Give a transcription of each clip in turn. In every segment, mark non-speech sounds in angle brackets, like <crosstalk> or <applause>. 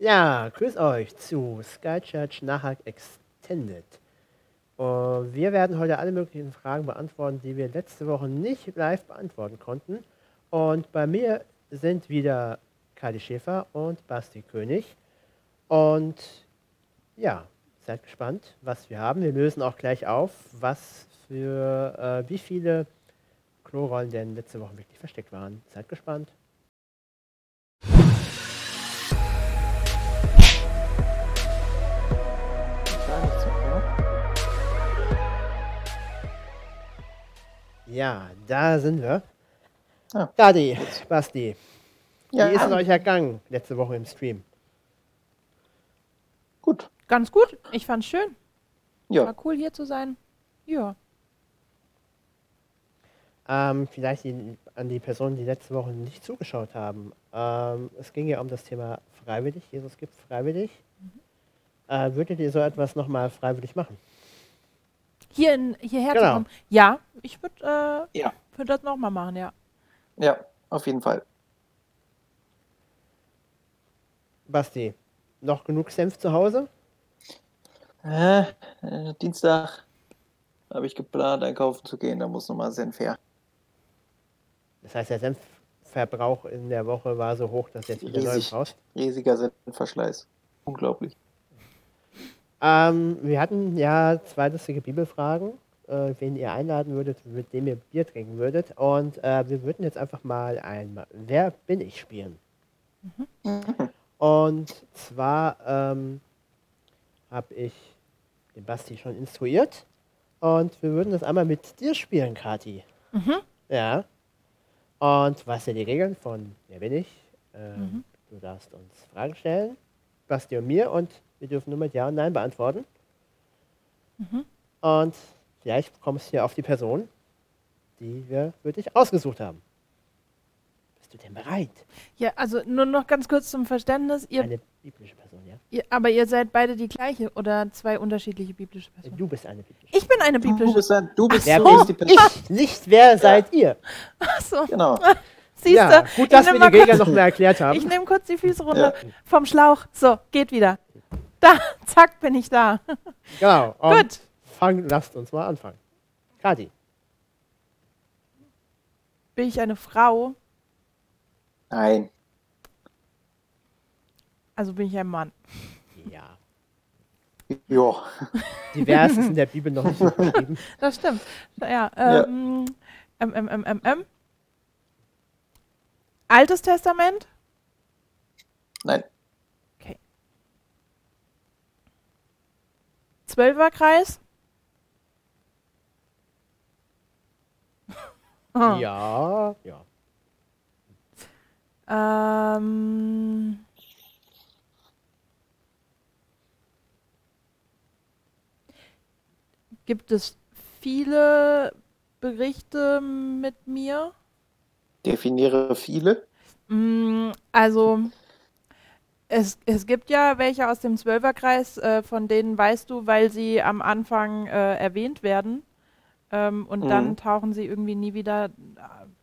Ja, grüß euch zu Sky Church Nahak Extended. Und wir werden heute alle möglichen Fragen beantworten, die wir letzte Woche nicht live beantworten konnten. Und bei mir sind wieder Kali Schäfer und Basti König. Und ja, seid gespannt, was wir haben. Wir lösen auch gleich auf, was für äh, wie viele Klorollen denn letzte Woche wirklich versteckt waren. Seid gespannt. Ja, da sind wir. Ah. Kadi, Basti, Ja, wie ist es euch ergangen letzte Woche im Stream? gut. Ganz gut. Ich fand's schön. Ja, War cool hier zu sein. Ja. Ähm, vielleicht die, an die Personen, die letzte Woche nicht zugeschaut haben. Ähm, es ging ja um das Thema freiwillig. Jesus gibt freiwillig. Äh, würdet ihr so etwas nochmal freiwillig machen? Hier in, hierher Genau. zu kommen. Ja, ich würde äh, Ja. würd das nochmal machen, ja. ja, auf jeden Fall. Basti, noch genug Senf zu Hause? Äh, äh, Dienstag habe ich geplant, einkaufen zu gehen. Da muss nochmal Senf her. Das heißt, der Senfverbrauch in der Woche war so hoch, dass jetzt wieder neu Riesig. brauchst. Riesiger Senfverschleiß. Unglaublich. Ähm, wir hatten ja zwei lustige Bibelfragen, äh, wen ihr einladen würdet, mit dem ihr Bier trinken würdet. Und äh, wir würden jetzt einfach mal ein Wer bin ich spielen. Und zwar ähm, habe ich den Basti schon instruiert. Und wir würden das einmal mit dir spielen, Kati. Ja. Und was sind die Regeln von Wer bin ich? Ähm, Du darfst uns Fragen stellen, Basti und mir, und wir dürfen nur mit Ja und Nein beantworten. Und vielleicht kommst du hier auf die Person, die wir für dich ausgesucht haben. Bist du denn bereit? Ja, also nur noch ganz kurz zum Verständnis. Ihr, Eine biblische Person, ja? ihr, aber ihr seid beide die gleiche oder zwei unterschiedliche biblische Personen? Du bist eine biblische. Ich bin eine Du biblische. bist, ein, du bist, Wer du bin bist die Person. ich? Nicht wer seid ihr? Achso, Genau. <laughs> siehst Ja, du. gut, dass wir die Regeln noch mal erklärt haben. Ich nehme kurz die Füße runter vom Schlauch. So, geht wieder. <laughs> Da, zack, bin ich da. Genau. <laughs> Und Gut. Fang, lasst uns mal anfangen. Kati, Bin ich eine Frau? Nein. Also bin ich ein Mann. ja. Jo. Divers ist in der <laughs> Bibel noch nicht so beschrieben. Das stimmt. Ja, Ja. ähm, ähm, ähm, ähm, ähm, ähm. Altes Testament? Nein. Zwölferkreis? <laughs> Ah. Ja, ja. Ähm, gibt es viele Berichte mit mir? Definiere viele. Mm, Also, es, es gibt ja welche aus dem Zwölferkreis, äh, von denen weißt du, weil sie am Anfang äh, erwähnt werden. Ähm, und dann Mhm. tauchen sie irgendwie nie wieder,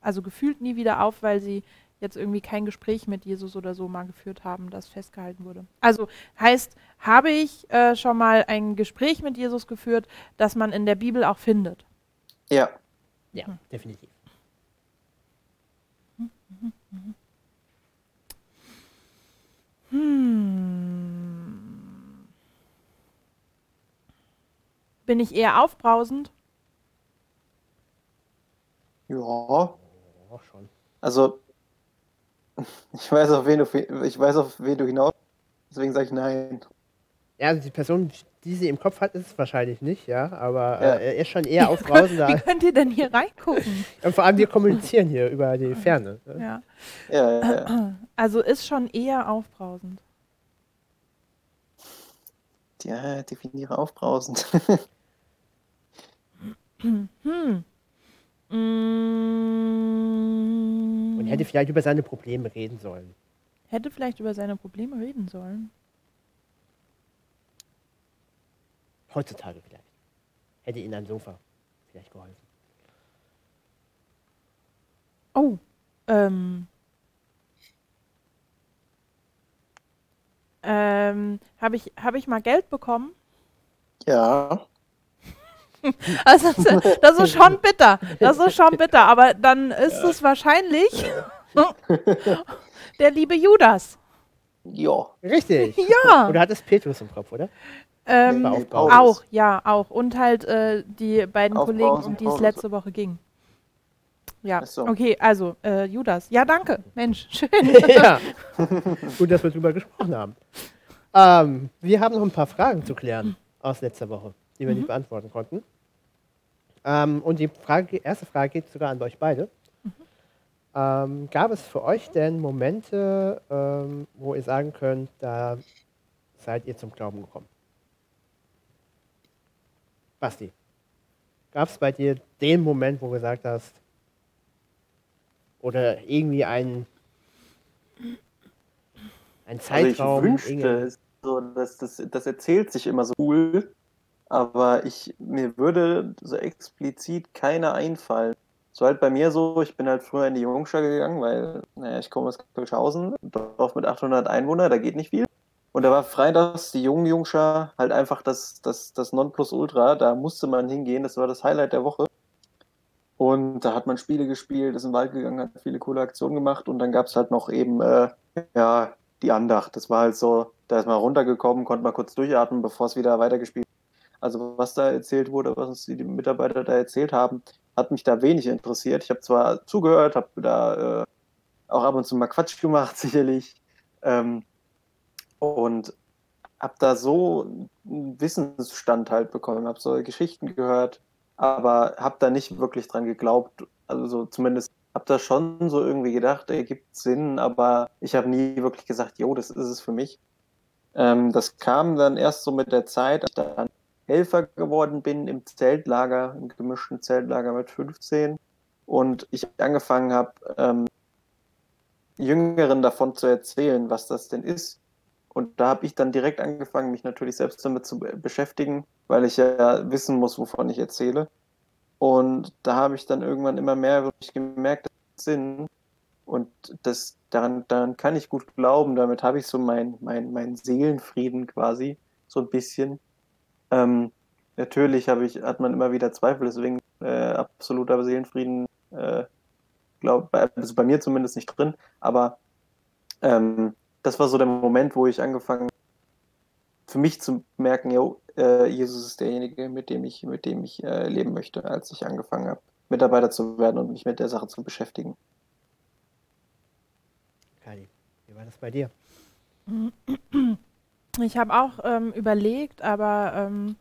also gefühlt nie wieder auf, weil sie jetzt irgendwie kein Gespräch mit Jesus oder so mal geführt haben, das festgehalten wurde. Also heißt, habe ich äh, schon mal ein Gespräch mit Jesus geführt, das man in der Bibel auch findet? Ja. Ja, definitiv. Hm. Bin ich eher aufbrausend? Ja. Auch schon. Also, <laughs> ich weiß, auf wen du, ich weiß, auf wen du hinaus. Deswegen sage ich nein. Ja, also die Person, die sie im Kopf hat, ist es wahrscheinlich nicht, ja, aber Ja. äh, er ist schon eher <laughs> aufbrausender. Wie könnt ihr denn hier reingucken? <laughs> Und vor allem, wir kommunizieren hier über die Ferne. ne? ja. Ja, ja, ja. <clears throat> Also ist schon eher aufbrausend. ja definiere aufbrausend. <laughs> Hm. Und hätte vielleicht über seine Probleme reden sollen. hätte vielleicht über seine Probleme reden sollen. Heutzutage vielleicht. Hätte ihnen ein Sofa vielleicht geholfen. Oh. Ähm. ähm, habe ich, hab ich mal Geld bekommen? Ja. <laughs> Also das, ist schon bitter. Das ist schon bitter. Aber dann ist es wahrscheinlich <laughs> der liebe Judas. Ja. Richtig. <laughs> Ja. Und du hattest Petrus im Kopf, oder? Ähm, auch, ja, auch. Und halt äh, die beiden Auf Kollegen, um die es letzte Woche ging. Ja, so. okay, also äh, Judas. Ja, danke. Mensch, <laughs> schön. ja. <laughs> Gut, dass wir drüber gesprochen haben. Ähm, wir haben noch ein paar Fragen zu klären aus letzter Woche, die wir nicht beantworten konnten. Ähm, und die Frage, erste Frage geht sogar an euch beide. Ähm, gab es für euch denn Momente, ähm, wo ihr sagen könnt, da seid ihr zum Glauben gekommen? Basti, gab es bei dir den Moment, wo du gesagt hast, oder irgendwie ein, ein Zeitraum? Also ich wünschte, es so, dass das, das erzählt sich immer so cool, aber ich, mir würde so explizit keiner einfallen. So halt bei mir so, ich bin halt früher in die Jungschar gegangen, weil, naja, ich komme aus Kölschhausen, Dorf mit 800 Einwohnern, da geht nicht viel. Und da war freitags die jungen Jungschar halt einfach das, das, das Nonplusultra, da musste man hingehen, das war das Highlight der Woche. Und da hat man Spiele gespielt, ist im Wald gegangen, hat viele coole Aktionen gemacht und dann gab es halt noch eben, äh, ja, die Andacht. Das war halt so, da ist man runtergekommen, konnte mal kurz durchatmen, bevor es wieder weitergespielt Also was da erzählt wurde, was uns die Mitarbeiter da erzählt haben, hat mich da wenig interessiert. Ich habe zwar zugehört, habe da äh, auch ab und zu mal Quatsch gemacht, <laughs> sicherlich. Ähm, und habe da so einen Wissensstand halt bekommen, habe so Geschichten gehört, aber habe da nicht wirklich dran geglaubt. Also so zumindest habe da schon so irgendwie gedacht, er gibt Sinn, aber ich habe nie wirklich gesagt, jo, das ist es für mich. Ähm, das kam dann erst so mit der Zeit, als ich dann Helfer geworden bin im Zeltlager, im gemischten Zeltlager mit 15 und ich angefangen habe, ähm, Jüngeren davon zu erzählen, was das denn ist. Und da habe ich dann direkt angefangen, mich natürlich selbst damit zu be- beschäftigen, weil ich ja wissen muss, wovon ich erzähle. Und da habe ich dann irgendwann immer mehr wirklich gemerkt, das hat Sinn. Und das, daran, daran kann ich gut glauben. Damit habe ich so mein, mein, mein Seelenfrieden quasi, so ein bisschen. Ähm, natürlich habe ich, hat man immer wieder Zweifel, deswegen äh, absoluter Seelenfrieden, äh, glaub, also bei mir zumindest nicht drin. Aber ähm, das war so der Moment, wo ich angefangen für mich zu merken, jo, äh, Jesus ist derjenige, mit dem ich, mit dem ich äh, leben möchte, als ich angefangen habe, Mitarbeiter zu werden und mich mit der Sache zu beschäftigen. Kali, wie war das bei dir? Ich habe auch ähm, überlegt, aber ähm,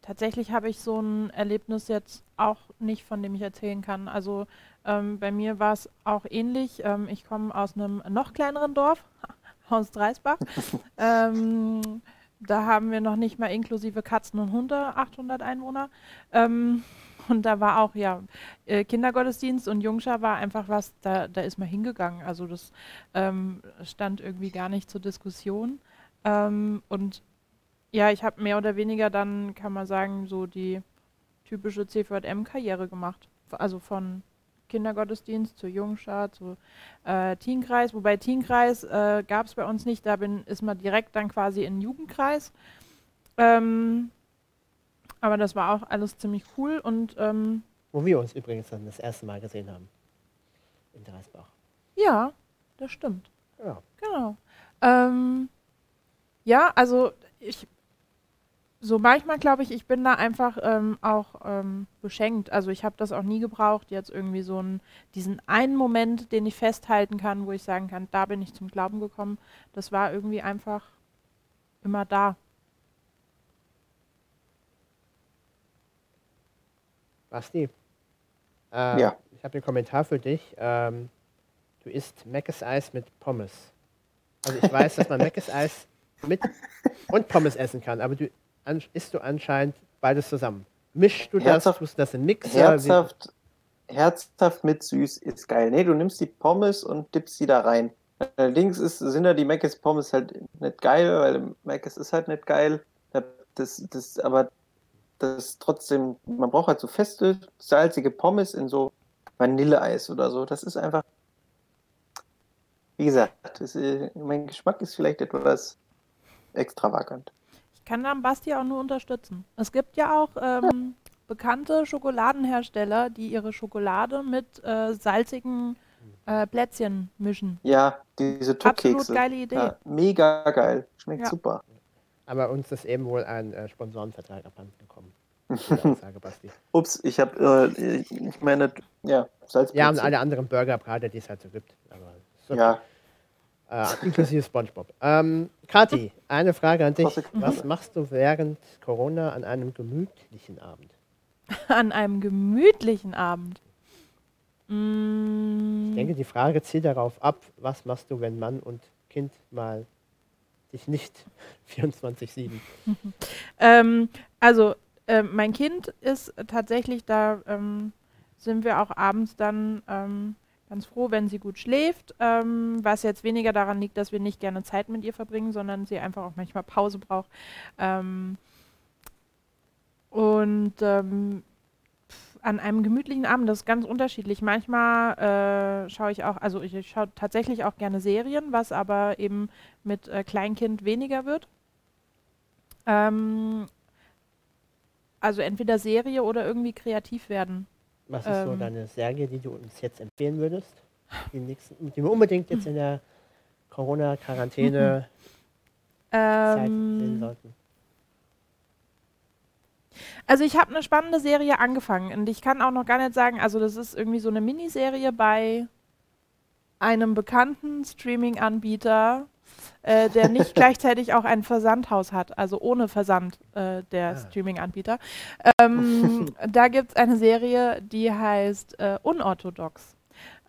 tatsächlich habe ich so ein Erlebnis jetzt auch nicht, von dem ich erzählen kann. Also ähm, bei mir war es auch ähnlich. Ähm, ich komme aus einem noch kleineren Dorf, <laughs> aus Dreisbach. <laughs> ähm, da haben wir noch nicht mal inklusive Katzen und Hunde 800 Einwohner. Ähm, und da war auch, ja, äh, Kindergottesdienst und Jungschar war einfach was, da, da ist man hingegangen. Also das ähm, stand irgendwie gar nicht zur Diskussion. Ähm, und ja, ich habe mehr oder weniger dann, kann man sagen, so die typische CVM-Karriere gemacht. Also von Kindergottesdienst zu Jungschar, zu äh, Teenkreis. Wobei Teenkreis äh, gab es bei uns nicht, da bin, ist man direkt dann quasi in den Jugendkreis. Ähm, aber das war auch alles ziemlich cool und ähm, Wo wir uns übrigens dann das erste Mal gesehen haben. In Dreisbach. ja, das stimmt. Ja. Genau. Ähm, ja, also ich, so manchmal glaube ich, ich bin da einfach ähm, auch ähm, beschenkt. Also ich habe das auch nie gebraucht, jetzt irgendwie so einen, diesen einen Moment, den ich festhalten kann, wo ich sagen kann, da bin ich zum Glauben gekommen. Das war irgendwie einfach immer da. Basti, äh, Ja. ich habe einen Kommentar für dich. Ähm, du isst Meckes Eis mit Pommes. Also ich weiß, dass man <laughs> Meckes Eis mit und Pommes essen kann, aber du isst du anscheinend beides zusammen. Mischst du das, Herzhaft- tust du das in Mixer? Herzhaft, herzhaft mit süß ist geil. Nee, du nimmst die Pommes und dippst sie da rein. Allerdings ist, sind da die Mc's Pommes halt nicht geil, weil Mc's ist halt nicht geil. Das, das, aber das ist trotzdem, man braucht halt so feste, salzige Pommes in so Vanilleeis oder so. Das ist einfach, wie gesagt, das, äh, mein Geschmack ist vielleicht etwas extravagant. Ich kann da Basti auch nur unterstützen. Es gibt ja auch ähm, <laughs> bekannte Schokoladenhersteller, die ihre Schokolade mit äh, salzigen äh, Plätzchen mischen. Ja, diese Absolut Tuckkekse. geile Idee. Ja, mega geil. Schmeckt Ja. super. Aber uns ist eben wohl ein äh, Sponsorenvertrag abhanden gekommen. Ja, <laughs> sage Basti. Ups, ich habe, äh, ich meine, ja, Salzplätzchen. Ja, und alle anderen Burgerbrater, die es halt so gibt. Aber so, Ja, äh, inklusive Spongebob. Ähm, Kathi, eine Frage an dich. Was machst du während Corona an einem gemütlichen Abend? <laughs> An einem gemütlichen Abend. Mm, Ich denke, die Frage zielt darauf ab, was machst du, wenn Mann und Kind mal dich nicht <laughs> 24-7. <laughs> Ähm, also, ähm, mein Kind ist tatsächlich, da ähm, sind wir auch abends dann ähm, ganz froh, wenn sie gut schläft, ähm, was jetzt weniger daran liegt, dass wir nicht gerne Zeit mit ihr verbringen, sondern sie einfach auch manchmal Pause braucht. Ähm, und ähm, an einem gemütlichen Abend, das ist ganz unterschiedlich. Manchmal äh, schaue ich auch, also ich, ich schaue tatsächlich auch gerne Serien, was aber eben mit äh, Kleinkind weniger wird. Ähm, also entweder Serie oder irgendwie kreativ werden. Was ist so Ähm. deine Serie, die du uns jetzt empfehlen würdest? Die, nächsten, die wir unbedingt jetzt in der Corona-Quarantäne Zeit sehen Ähm, sollten. also ich habe eine spannende Serie angefangen und ich kann auch noch gar nicht sagen, also das ist irgendwie so eine Miniserie bei einem bekannten Streaming-Anbieter, äh, der nicht <laughs> gleichzeitig auch ein Versandhaus hat, also ohne Versand äh, der Ah. Streaming-Anbieter. Ähm, <laughs> da gibt es eine Serie, die heißt äh, Unorthodox.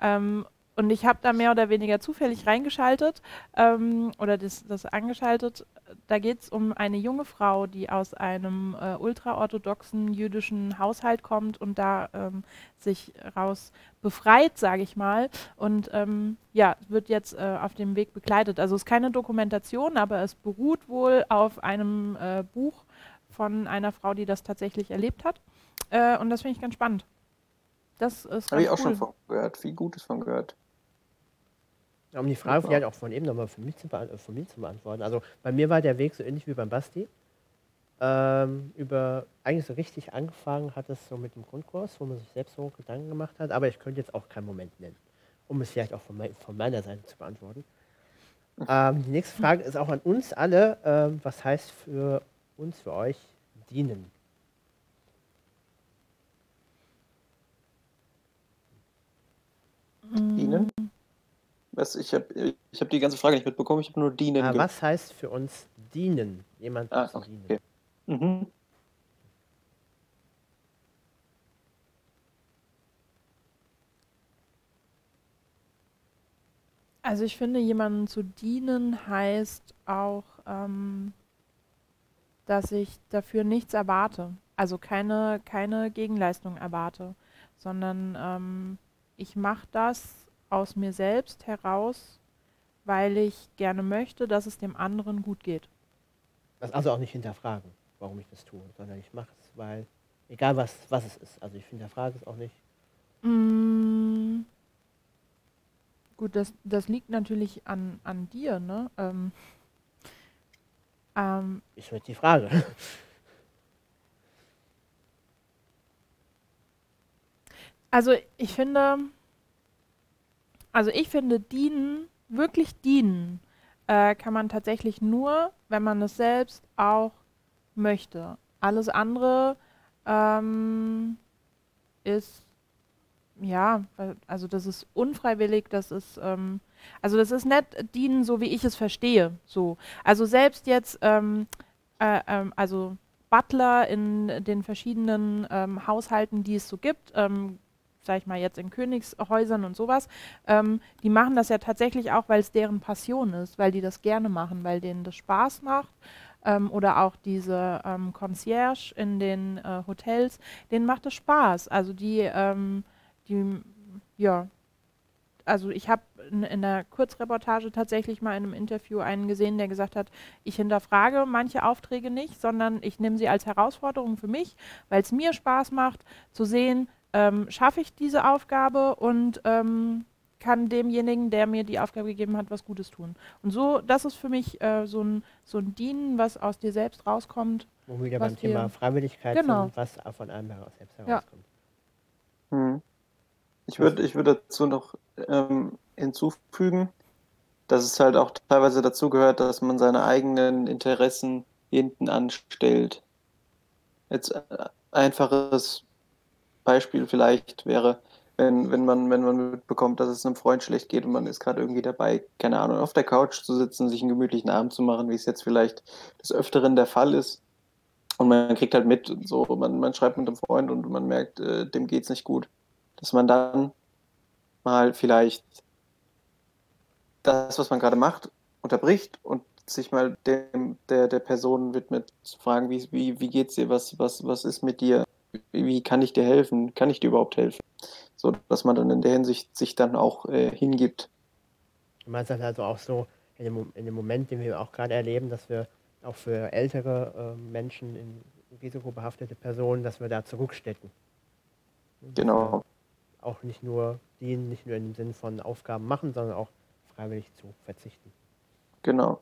Ähm, und ich habe da mehr oder weniger zufällig reingeschaltet ähm, oder das, das angeschaltet. Da geht es um eine junge Frau, die aus einem äh, ultraorthodoxen jüdischen Haushalt kommt und da ähm, sich raus befreit, sage ich mal. Und ähm, ja, wird jetzt äh, auf dem Weg begleitet. Also es ist keine Dokumentation, aber es beruht wohl auf einem äh, Buch von einer Frau, die das tatsächlich erlebt hat. Äh, und das finde ich ganz spannend. Das ist habe ich auch cool. schon von gehört. Viel Gutes von gehört. Um die Frage vielleicht auch von eben nochmal von zu beant- äh, zu beantworten. Also bei mir war der Weg so ähnlich wie beim Basti. Ähm, über eigentlich so richtig angefangen hat es so mit dem Grundkurs, wo man sich selbst so Gedanken gemacht hat, aber ich könnte jetzt auch keinen Moment nennen, um es vielleicht auch von, mei- von meiner Seite zu beantworten. Ähm, die nächste Frage ist auch an uns alle. Ähm, was heißt für uns, für euch? Dienen? Was, ich habe ich hab die ganze Frage nicht mitbekommen, ich habe nur dienen Ah, gehört. was heißt für uns dienen? Jemand Ah, zu okay. dienen. Mhm. Also ich finde, jemandem zu dienen heißt auch, ähm, dass ich dafür nichts erwarte. Also keine, keine Gegenleistung erwarte, sondern ähm, ich mache das aus mir selbst heraus, weil ich gerne möchte, dass es dem anderen gut geht. Das also auch nicht hinterfragen, warum ich das tue, sondern ich mache es, weil, egal was, was es ist. Also ich hinterfrage es auch nicht. Mm, gut, das, das liegt natürlich an, an dir, ne? Ähm, ähm, Ist jetzt die Frage. Also ich finde, also ich finde, dienen, wirklich dienen, äh, kann man tatsächlich nur, wenn man es selbst auch möchte. Alles andere ähm, ist, ja, also das ist unfreiwillig, das ist, ähm, also das ist nicht dienen, so wie ich es verstehe. So. Also selbst jetzt, ähm, äh, ähm, also Butler in den verschiedenen ähm, Haushalten, die es so gibt, ähm, sag ich mal jetzt in Königshäusern und sowas, ähm, die machen das ja tatsächlich auch, weil es deren Passion ist, weil die das gerne machen, weil denen das Spaß macht. Ähm, oder auch diese ähm, Concierge in den äh, Hotels, denen macht es Spaß. Also die, ähm, die, ja, also ich habe in, in der Kurzreportage tatsächlich mal in einem Interview einen gesehen, der gesagt hat, ich hinterfrage manche Aufträge nicht, sondern ich nehme sie als Herausforderung für mich, weil es mir Spaß macht zu sehen, ähm, schaffe ich diese Aufgabe und ähm, kann demjenigen, der mir die Aufgabe gegeben hat, was Gutes tun. Und so, das ist für mich äh, so, ein, so ein Dienen, was aus dir selbst rauskommt. Wo wir wieder Was beim Thema Freiwilligkeit Genau. sind, was von einem heraus selbst Ja. herauskommt. Hm. Ich würde ich würd dazu noch ähm, hinzufügen, dass es halt auch teilweise dazu gehört, dass man seine eigenen Interessen hinten anstellt. Jetzt äh, einfaches Beispiel vielleicht wäre, wenn, wenn man, wenn man mitbekommt, dass es einem Freund schlecht geht und man ist gerade irgendwie dabei, keine Ahnung, auf der Couch zu sitzen, sich einen gemütlichen Abend zu machen, wie es jetzt vielleicht des Öfteren der Fall ist. Und man kriegt halt mit, so, man, man schreibt mit einem Freund und man merkt, äh, dem geht's nicht gut. Dass man dann mal vielleicht das, was man gerade macht, unterbricht und sich mal dem, der, der Person widmet, zu fragen, wie, wie, wie geht's dir, was, was, was ist mit dir, wie, kann ich dir helfen, kann ich dir überhaupt helfen? So, dass man dann in der Hinsicht sich dann auch äh, hingibt. Du meinst dann also auch so in dem, in dem Moment, den wir auch gerade erleben, dass wir auch für ältere äh, Menschen, in risikobehaftete Personen, dass wir da zurückstecken. Dass Genau. Auch nicht nur dienen, nicht nur in dem Sinn von Aufgaben machen, sondern auch freiwillig zu verzichten. Genau.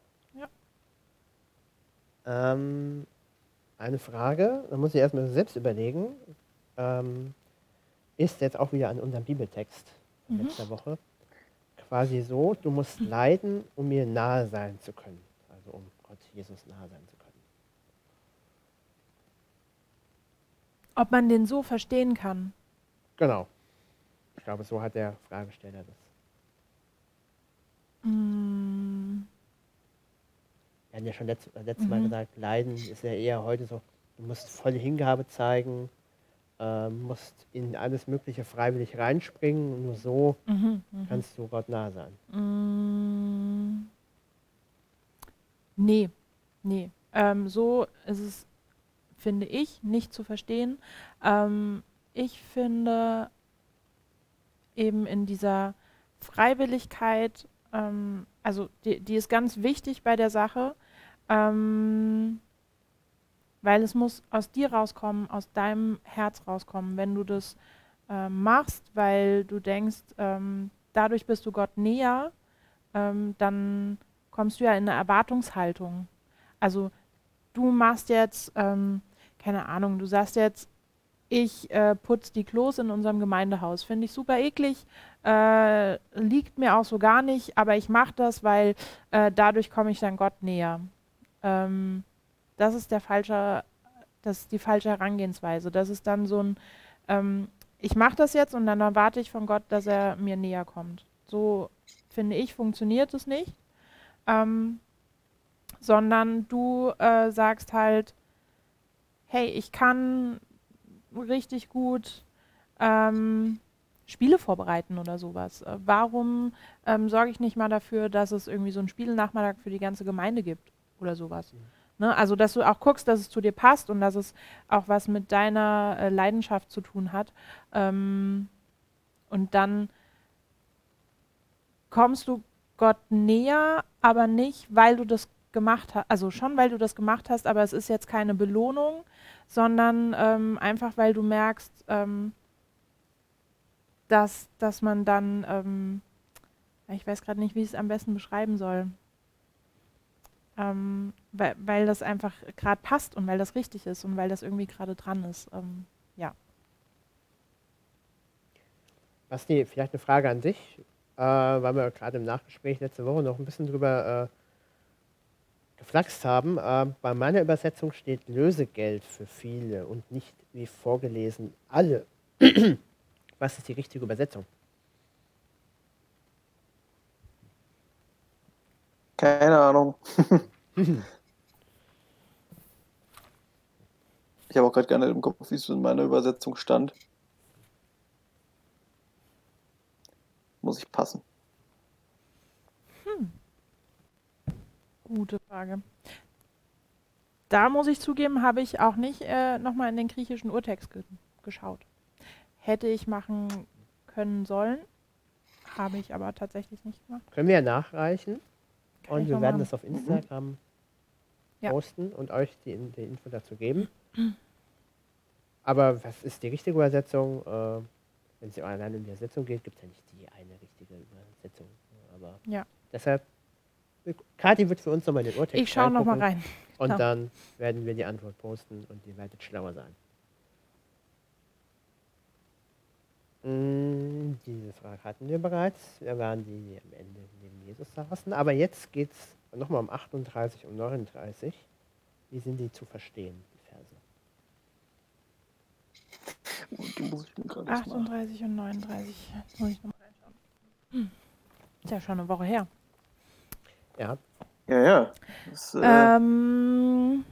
Ähm, eine Frage, da muss ich erstmal selbst überlegen, ähm, ist jetzt auch wieder an unserem Bibeltext von Mhm. letzter Woche. Quasi so, du musst leiden, um mir nahe sein zu können. Also um Gott Jesus nahe sein zu können. Ob man den so verstehen kann. Genau. Ich glaube, so hat der Fragesteller das. Mm, Wir hatten ja schon letzt, äh, letztes Mal Mhm. gesagt, Leiden ist ja eher heute so, du musst volle Hingabe zeigen, ähm, musst in alles Mögliche freiwillig reinspringen und nur so mhm, mhm. kannst du Gott nahe sein. Mm, Nee, nee. Ähm, so ist es, finde ich, nicht zu verstehen. Ähm, ich finde eben in dieser Freiwilligkeit, ähm, also die, die ist ganz wichtig bei der Sache, ähm, weil es muss aus dir rauskommen, aus deinem Herz rauskommen, wenn du das ähm, machst, weil du denkst, ähm, dadurch bist du Gott näher, ähm, dann kommst du ja in eine Erwartungshaltung. Also du machst jetzt, ähm, keine Ahnung, du sagst jetzt, ich äh, putze die Klos in unserem Gemeindehaus. Finde ich super eklig, äh, liegt mir auch so gar nicht, aber ich mache das, weil äh, dadurch komme ich dann Gott näher. Ähm, das ist der falsche, das die falsche Herangehensweise. Das ist dann so ein, ähm, ich mache das jetzt und dann erwarte ich von Gott, dass er mir näher kommt. So finde ich, funktioniert es nicht. Ähm, sondern du äh, sagst halt, hey, ich kann richtig gut ähm, Spiele vorbereiten oder sowas. Äh, warum ähm, sorge ich nicht mal dafür, dass es irgendwie so einen Spielnachmittag für die ganze Gemeinde gibt oder sowas? Ne? Also, dass du auch guckst, dass es zu dir passt und dass es auch was mit deiner äh, Leidenschaft zu tun hat. Ähm, und dann kommst du Gott näher, aber nicht, weil du das gemacht hast, also schon, weil du das gemacht hast, aber es ist jetzt keine Belohnung, sondern ähm, einfach, weil du merkst, ähm, dass, dass man dann, ähm, ich weiß gerade nicht, wie ich es am besten beschreiben soll, ähm, weil, weil das einfach gerade passt und weil das richtig ist und weil das irgendwie gerade dran ist. Ähm, ja. Basti, vielleicht eine Frage an dich, äh, weil wir gerade im Nachgespräch letzte Woche noch ein bisschen drüber äh, geflaxt haben. Äh, bei meiner Übersetzung steht Lösegeld für viele und nicht wie vorgelesen alle. <clears throat> Was ist die richtige Übersetzung? Keine Ahnung. <laughs> ich habe auch gerade gar nicht im Kopf, wie es in meiner Übersetzung stand. Muss ich passen. Gute Frage. Da muss ich zugeben, habe ich auch nicht äh, nochmal in den griechischen Urtext ge geschaut. Hätte ich machen können sollen, habe ich aber tatsächlich nicht gemacht. Können wir ja nachreichen und wir werden das auf Instagram Ja. posten und euch die, die Info dazu geben. Aber was ist die richtige Übersetzung? Äh, wenn es allein um die Übersetzung geht, gibt es ja nicht die eine richtige Übersetzung. Aber Ja. deshalb, Kathi wird für uns nochmal den Urtext Ich schaue nochmal rein. Und Genau. dann werden wir die Antwort posten und ihr werdet schlauer sein. Mm, Diese Frage hatten wir bereits. Wir waren die, die am Ende neben Jesus saßen. Aber jetzt geht es nochmal um 38 und 39. Wie sind die zu verstehen, die Verse? Und die muss ich mir gerade erst mal- 38 und 39. Muss ich nochmal reinschauen. Hm. Ist ja schon eine Woche her. Ja, Ja, ja. Das, äh, Ähm,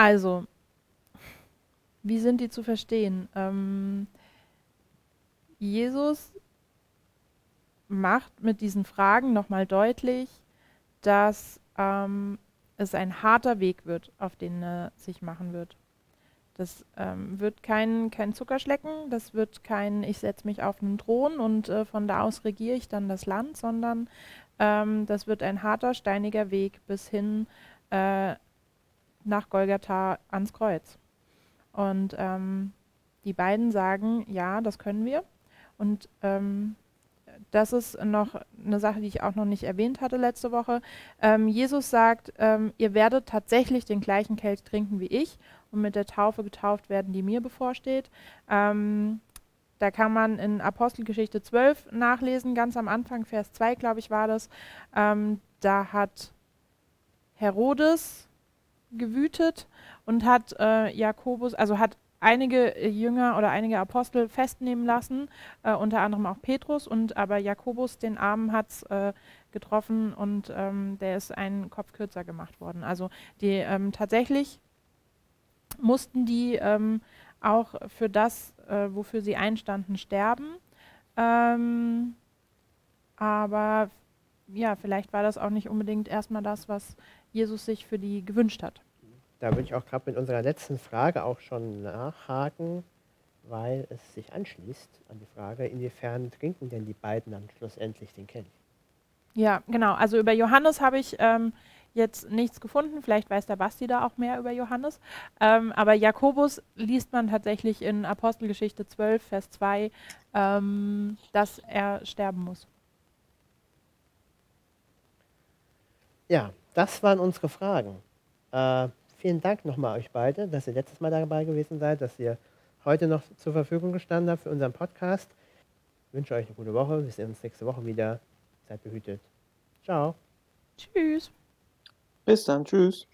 also, wie sind die zu verstehen? Ähm, Jesus macht mit diesen Fragen nochmal deutlich, dass ähm, es ein harter Weg wird, auf den er sich machen wird. Das ähm, wird kein, kein Zuckerschlecken, das wird kein, ich setze mich auf einen Thron und äh, von da aus regiere ich dann das Land, sondern ähm, das wird ein harter, steiniger Weg bis hin äh, nach Golgatha ans Kreuz. Und ähm, die beiden sagen, ja, das können wir. Und ähm, das ist noch eine Sache, die ich auch noch nicht erwähnt hatte letzte Woche. Ähm, Jesus sagt, ähm, ihr werdet tatsächlich den gleichen Kelch trinken wie ich und mit der Taufe getauft werden, die mir bevorsteht. Ähm, da kann man in Apostelgeschichte 12 nachlesen, ganz am Anfang, Vers 2, glaube ich, war das. Ähm, da hat Herodes gewütet und hat äh, Jakobus, also hat einige äh, Jünger oder einige Apostel festnehmen lassen, äh, unter anderem auch Petrus, und aber Jakobus, den Armen, hat es äh, getroffen und ähm, der ist einen Kopf kürzer gemacht worden. Also die ähm, tatsächlich mussten die ähm, auch für das, äh, wofür sie einstanden, sterben. Ähm, aber ja, vielleicht war das auch nicht unbedingt erstmal das, was Jesus sich für die gewünscht hat. da würde ich auch gerade mit unserer letzten Frage auch schon nachhaken, weil es sich anschließt an die Frage, inwiefern trinken denn die beiden dann schlussendlich den Kelch? Ja, genau. Also über Johannes habe ich ähm, jetzt nichts gefunden. Vielleicht weiß der Basti da auch mehr über Johannes. Ähm, aber Jakobus liest man tatsächlich in Apostelgeschichte 12, Vers 2, ähm, dass er sterben muss. Ja, das waren unsere Fragen. Äh, vielen Dank nochmal euch beide, dass ihr letztes Mal dabei gewesen seid, dass ihr heute noch zur Verfügung gestanden habt für unseren Podcast. Ich wünsche euch eine gute Woche. Wir sehen uns nächste Woche wieder. Seid behütet. Ciao. Tschüss. bis dann. Tschüss.